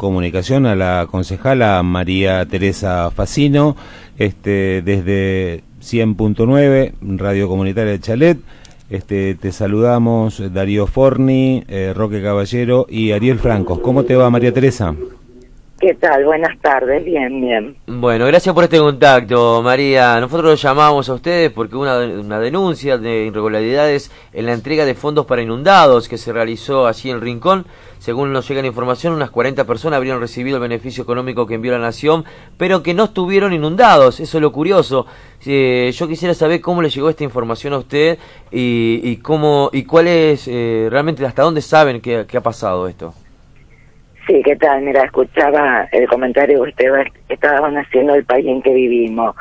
comunicación a la concejala María Teresa Facino, este, desde 100.9, Radio Comunitaria de Chalet. Este, te saludamos Darío Forni, eh, Roque Caballero y Ariel Francos. ¿Cómo te va María Teresa? ¿Qué tal? Buenas tardes, bien, bien. Bueno, gracias por este contacto, María. Nosotros los llamamos a ustedes porque una, una denuncia de irregularidades en la entrega de fondos para inundados que se realizó allí en Rincón. Según nos llega la información, unas 40 personas habrían recibido el beneficio económico que envió la Nación, pero que no estuvieron inundados. Eso es lo curioso. Eh, yo quisiera saber cómo le llegó esta información a usted y, y cómo y cuál es eh, realmente hasta dónde saben que, que ha pasado esto. Sí, ¿qué tal? Mira, escuchaba el comentario que ustedes estaban haciendo del país en que vivimos.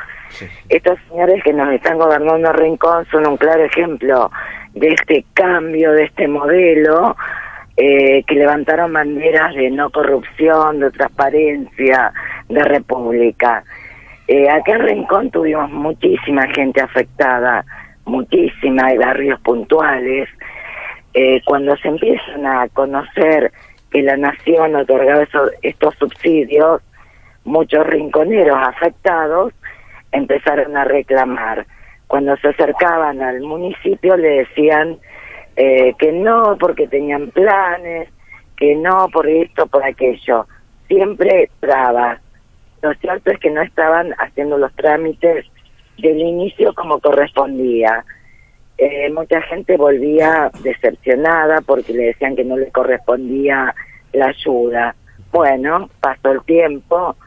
Estos señores que nos están gobernando Rincón son un claro ejemplo de este cambio, de este modelo, eh, que levantaron banderas de no corrupción, de transparencia, de república. Eh, acá en Rincón tuvimos muchísima gente afectada, muchísima, hay barrios puntuales. Eh, cuando se empiezan a conocer que la nación otorgaba estos subsidios, muchos rinconeros afectados empezaron a reclamar. Cuando se acercaban al municipio le decían eh, que no porque tenían planes, que no por esto, por aquello. Siempre trabas. Lo cierto es que no estaban haciendo los trámites del inicio como correspondía. Eh, mucha gente volvía decepcionada porque le decían que no le correspondía la ayuda. Bueno, pasó el tiempo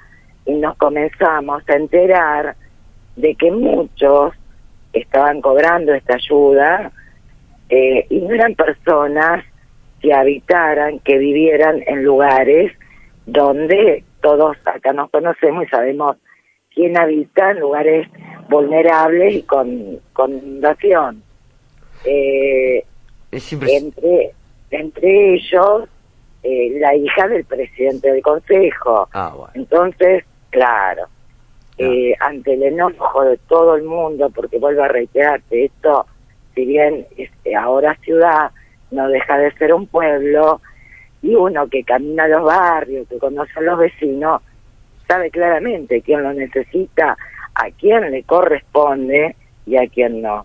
y nos comenzamos a enterar de que muchos estaban cobrando esta ayuda eh, y no eran personas que habitaran, que vivieran en lugares donde todos acá nos conocemos y sabemos quién habita en lugares vulnerables y con, con inundación. Eh, entre, entre ellos, eh, la hija del presidente del consejo. Ah, Entonces, claro, eh, ante el enojo de todo el mundo, porque vuelvo a reiterarte, esto, si bien es ahora ciudad, no deja de ser un pueblo, y uno que camina a los barrios, que conoce a los vecinos, sabe claramente quién lo necesita, a quién le corresponde y a quién no.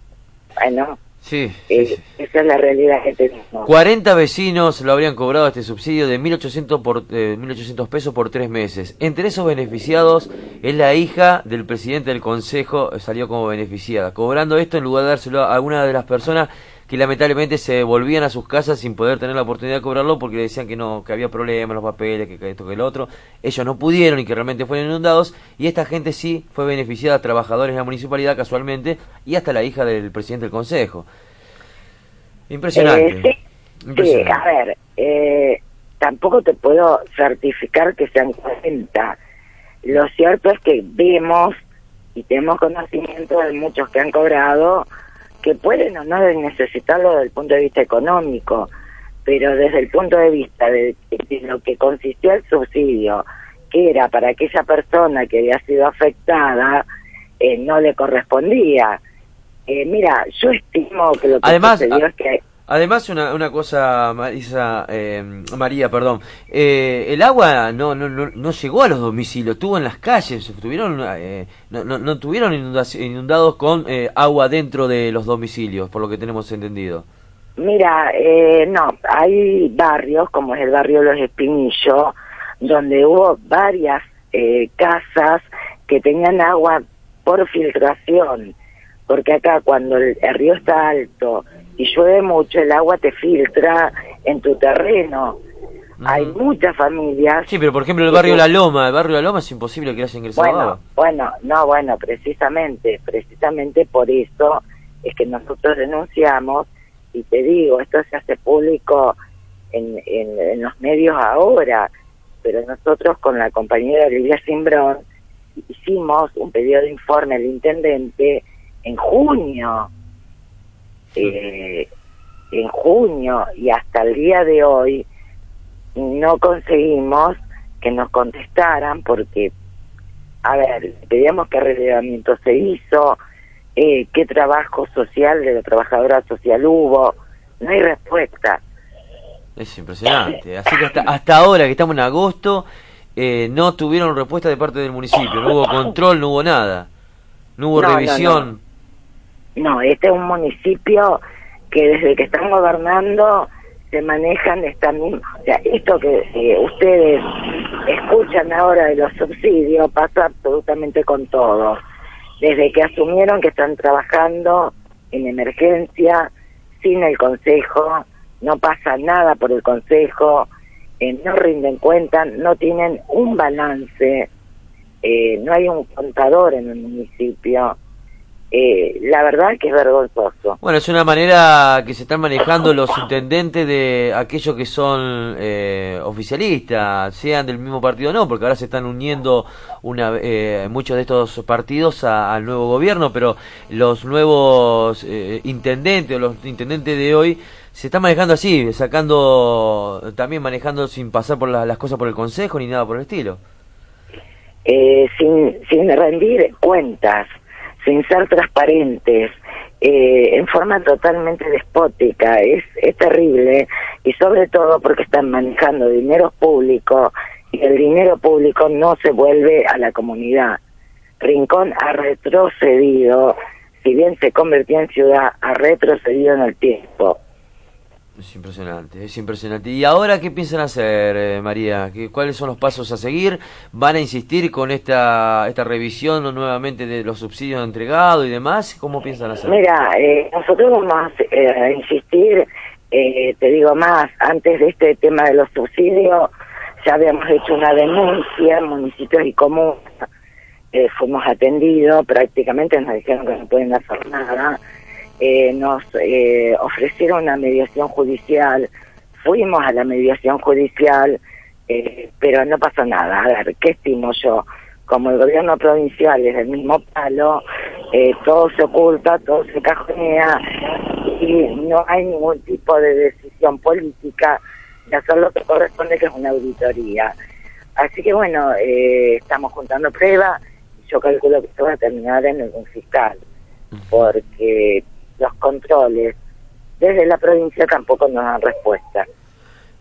Bueno, Sí, eh, esa es la realidad que tenemos. 40 vecinos lo habrían cobrado este subsidio de 1.800, por, eh, 1.800 pesos por tres meses. Entre esos beneficiados es la hija del presidente del consejo, eh, salió como beneficiada, cobrando esto en lugar de dárselo a alguna de las personas que lamentablemente se volvían a sus casas sin poder tener la oportunidad de cobrarlo porque le decían que no, que había problemas, los papeles, que, esto, que el otro. Ellos no pudieron y que realmente fueron inundados y esta gente sí fue beneficiada, trabajadores de la municipalidad casualmente y hasta la hija del presidente del consejo. Impresionante. Eh, sí, Impresionante. sí, a ver, eh, tampoco te puedo certificar que sean 40. Lo cierto es que vemos y tenemos conocimiento de muchos que han cobrado que pueden o no necesitarlo desde el punto de vista económico, pero desde el punto de vista de, de lo que consistió el subsidio, que era para aquella persona que había sido afectada, eh, no le correspondía. Eh, mira, yo estimo que lo que Además, sucedió es que Además, una, una cosa, Marisa, eh, María, perdón, eh, el agua no, no, no, no llegó a los domicilios, estuvo en las calles, tuvieron, eh, no, no, no tuvieron inundados con eh, agua dentro de los domicilios, por lo que tenemos entendido. Mira, eh, no, hay barrios, como es el barrio Los Espinillos, donde hubo varias casas que tenían agua por filtración, porque acá cuando el río está alto y llueve mucho, el agua te filtra en tu terreno. Hay muchas familias. Sí, pero por ejemplo el barrio La Loma, el barrio La Loma es imposible que haya ingresado Bueno, agua. bueno, no, bueno, precisamente, precisamente por eso es que nosotros denunciamos y te digo, esto se hace público en, en, en los medios ahora, pero nosotros con la compañera Lidia Simbrón hicimos un pedido de informe al intendente en junio, eh, en junio y hasta el día de hoy no conseguimos que nos contestaran porque, a ver, pedíamos qué relevamiento se hizo, eh, qué trabajo social de la trabajadora social hubo, no hay respuesta. Es impresionante. Así que hasta, hasta ahora que estamos en agosto, eh, no tuvieron respuesta de parte del municipio, no hubo control, no hubo nada, no hubo revisión. No, este es un municipio que desde que están gobernando se manejan de esta misma, o sea, esto que ustedes escuchan ahora de los subsidios pasa absolutamente con todo. Desde que asumieron que están trabajando en emergencia, sin el consejo, no pasa nada por el consejo, eh, no rinden cuenta, no tienen un balance, eh, no hay un contador en el municipio. Eh, la verdad que es vergonzoso. Bueno, es una manera que se están manejando los intendentes de aquellos que son oficialistas, sean del mismo partido o no, porque ahora se están uniendo una, muchos de estos partidos al nuevo gobierno, pero los nuevos intendentes o los intendentes de hoy se está manejando así, sacando, también manejando sin pasar por las cosas por el consejo ni nada por el estilo. Eh, sin, sin rendir cuentas, sin ser transparentes, eh, en forma totalmente despótica, es, es terrible y sobre todo porque están manejando dinero público y el dinero público no se vuelve a la comunidad. Rincón ha retrocedido, si bien se convirtió en ciudad, ha retrocedido en el tiempo es impresionante, es impresionante. ¿Y ahora qué piensan hacer, eh, María? ¿Qué, ¿Cuáles son los pasos a seguir? ¿Van a insistir con esta esta revisión nuevamente de los subsidios entregados y demás? ¿Cómo piensan hacer? Mira, eh, nosotros vamos eh, a insistir, te digo más, antes de este tema de los subsidios, ya habíamos hecho una denuncia en municipios y comunas, fuimos atendidos, prácticamente nos dijeron que no pueden hacer nada eh, nos eh, ofrecieron una mediación judicial, fuimos a la mediación judicial, eh, pero no pasó nada. A ver, ¿qué estimo yo? Como el gobierno provincial es del mismo palo, eh, todo se oculta, todo se cajonea y no hay ningún tipo de decisión política de hacer lo que corresponde, que es una auditoría. Así que bueno, eh, estamos juntando pruebas y yo calculo que esto va a terminar en un fiscal, porque los controles desde la provincia tampoco nos dan respuesta.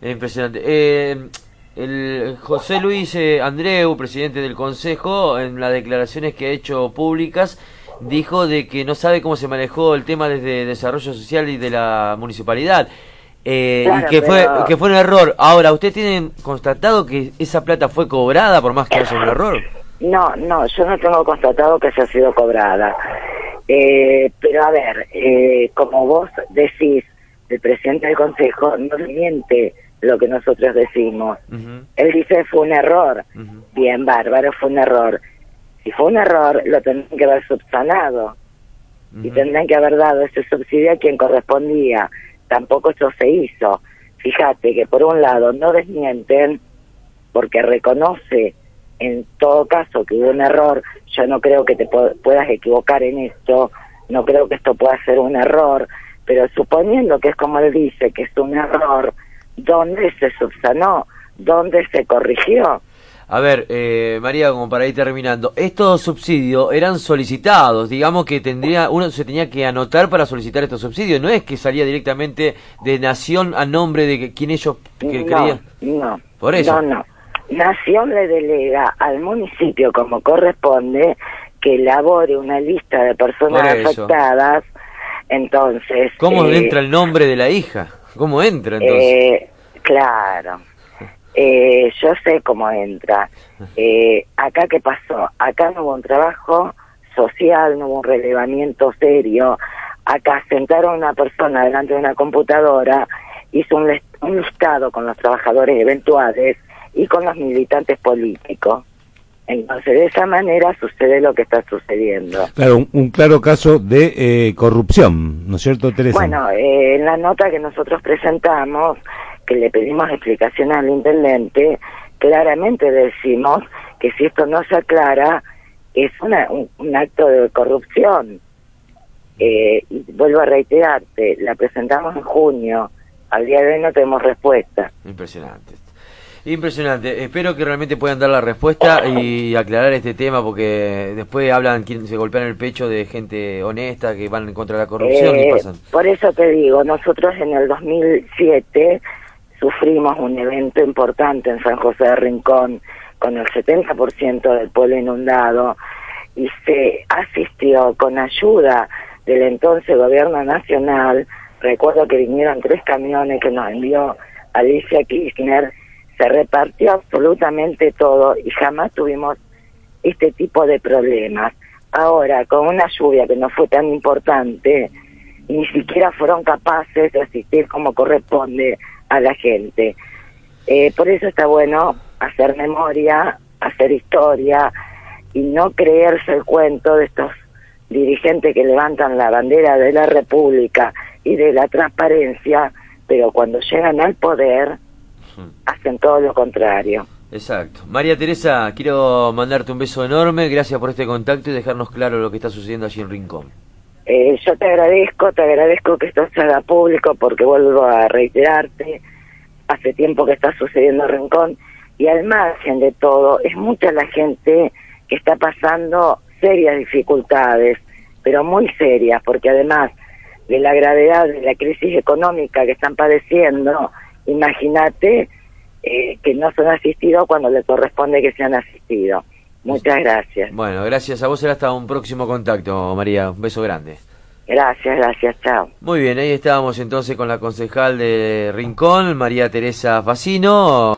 Es impresionante. Eh, el José Luis eh, Andreu, presidente del Consejo, en las declaraciones que ha hecho públicas, dijo de que no sabe cómo se manejó el tema desde Desarrollo Social y de la municipalidad. Eh, y que fue que fue un error. Ahora, ¿usted tiene constatado que esa plata fue cobrada por más que haya un error? No, no, yo no tengo constatado que haya sido cobrada. Eh, pero a ver, eh, como vos decís, el presidente del Consejo no miente lo que nosotros decimos. Él dice fue un error. Bien, bárbaro, fue un error. Si fue un error, lo tendrían que haber subsanado. Y tendrían que haber dado ese subsidio a quien correspondía. Tampoco eso se hizo. Fíjate que por un lado no desmienten porque reconoce en todo caso que hubo un error, yo no creo que te puedas equivocar en esto, no creo que esto pueda ser un error, pero suponiendo que es como él dice, que es un error, ¿dónde se subsanó? ¿Dónde se corrigió? A ver, eh, María, como para ir terminando, estos subsidios eran solicitados, digamos que tendría uno se tenía que anotar para solicitar estos subsidios, no es que salía directamente de Nación a nombre de quien ellos querían. No, por eso. No, no. Nación le delega al municipio como corresponde que elabore una lista de personas afectadas. Entonces. ¿Cómo eh, entra el nombre de la hija? ¿Cómo entra entonces? Eh, claro. Eh, yo sé cómo entra. acá qué pasó? Acá no hubo un trabajo social, no hubo un relevamiento serio. Acá sentaron a una persona delante de una computadora, hizo un, un listado con los trabajadores eventuales y con los militantes políticos. Entonces, de esa manera sucede lo que está sucediendo. Claro, un, claro caso de eh, corrupción, ¿no es cierto, Teresa? Bueno, eh, en la nota que nosotros presentamos, que le pedimos explicación al intendente, claramente decimos que si esto no se aclara, es una, un, acto de corrupción. Eh, y vuelvo a reiterarte, la presentamos en junio, al día de hoy no tenemos respuesta. Impresionante. Impresionante. Espero que realmente puedan dar la respuesta y aclarar este tema porque después hablan quien se golpean el pecho de gente honesta que van en contra de la corrupción y eh, pasan. Por eso te digo, nosotros en el 2007 sufrimos un evento importante en San José de Rincón con el 70% del pueblo inundado y se asistió con ayuda del entonces gobierno nacional. Recuerdo que vinieron tres camiones que nos envió Alicia Kirchner, se repartió absolutamente todo y jamás tuvimos este tipo de problemas. Ahora, con una lluvia que no fue tan importante, ni siquiera fueron capaces de asistir como corresponde a la gente. Eh, por eso está bueno hacer memoria, hacer historia y no creerse el cuento de estos dirigentes que levantan la bandera de la República y de la transparencia, pero cuando llegan al poder hacen todo lo contrario. Exacto. María Teresa, quiero mandarte un beso enorme, gracias por este contacto y dejarnos claro lo que está sucediendo allí en Rincón. Eh, yo te agradezco, te agradezco que esto se haga público porque vuelvo a reiterarte, hace tiempo que está sucediendo en Rincón y al margen de todo, es mucha la gente que está pasando serias dificultades, pero muy serias, porque además de la gravedad de la crisis económica que están padeciendo, imagínate eh, que no son asistidos cuando les corresponde que sean asistidos. Muchas gracias. Bueno, gracias a vos. Será hasta un próximo contacto, María. Un beso grande. Gracias, gracias, chao. Muy bien, ahí estábamos entonces con la concejal de Rincón, María Teresa Facino.